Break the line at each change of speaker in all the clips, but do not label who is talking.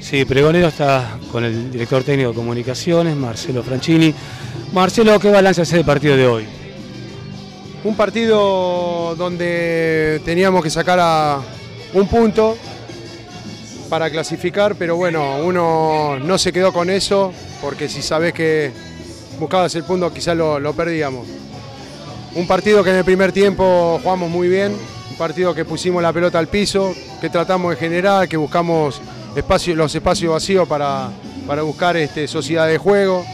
Sí, Pregonero está con el director técnico de comunicaciones, Marcelo Franchini. Marcelo, ¿qué balance hace del partido de hoy?
Un partido donde teníamos que sacar un punto para clasificar, pero bueno, uno no se quedó con eso, porque si sabes que buscabas el punto quizás lo, lo perdíamos. Un partido que en el primer tiempo jugamos muy bien, un partido que pusimos la pelota al piso, que tratamos de generar, que buscamos los espacios vacíos para, para buscar este, sociedad de juego.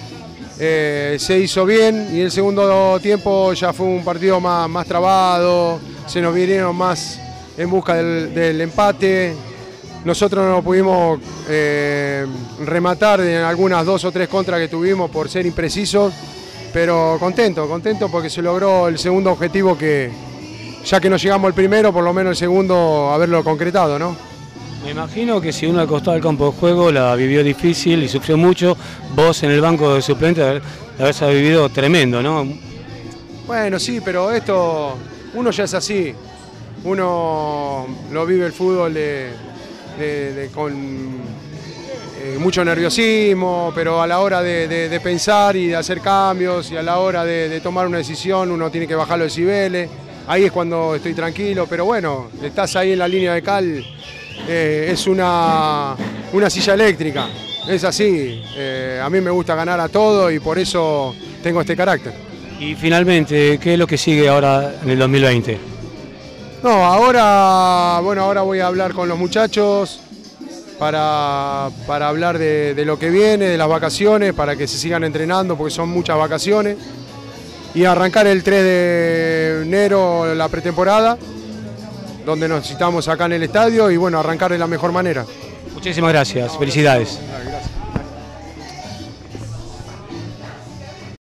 Eh, se hizo bien y el segundo tiempo ya fue un partido más, más trabado, se nos vinieron más en busca del, empate. Nosotros no pudimos eh, rematar en algunas dos o tres contras que tuvimos por ser imprecisos, pero contento, contento porque se logró el segundo objetivo que, ya que no llegamos al primero, por lo menos el segundo haberlo concretado, ¿no?
Me imagino que si uno acostado al campo de juego la vivió difícil y sufrió mucho, vos en el banco de suplentes la habéis vivido tremendo, ¿no?
Bueno, sí, pero esto, uno ya es así. Uno lo vive el fútbol con eh, mucho nerviosismo, pero a la hora de, pensar y de hacer cambios y a la hora de, tomar una decisión uno tiene que bajar los decibeles. Ahí es cuando estoy tranquilo, pero bueno, estás ahí en la línea de cal eh, es una, una, silla eléctrica. Es así. Eh, a mí me gusta ganar a todo y por eso tengo este carácter.
Y finalmente, ¿qué es lo que sigue ahora en el 2020?
No, ahora, bueno, ahora voy a hablar con los muchachos para, hablar de, de, lo que viene, de las vacaciones, para que se sigan entrenando porque son muchas vacaciones. Y arrancar el 3 de enero la pretemporada donde nos citamos acá en el estadio y bueno, arrancar de la mejor manera.
Muchísimas gracias, felicidades.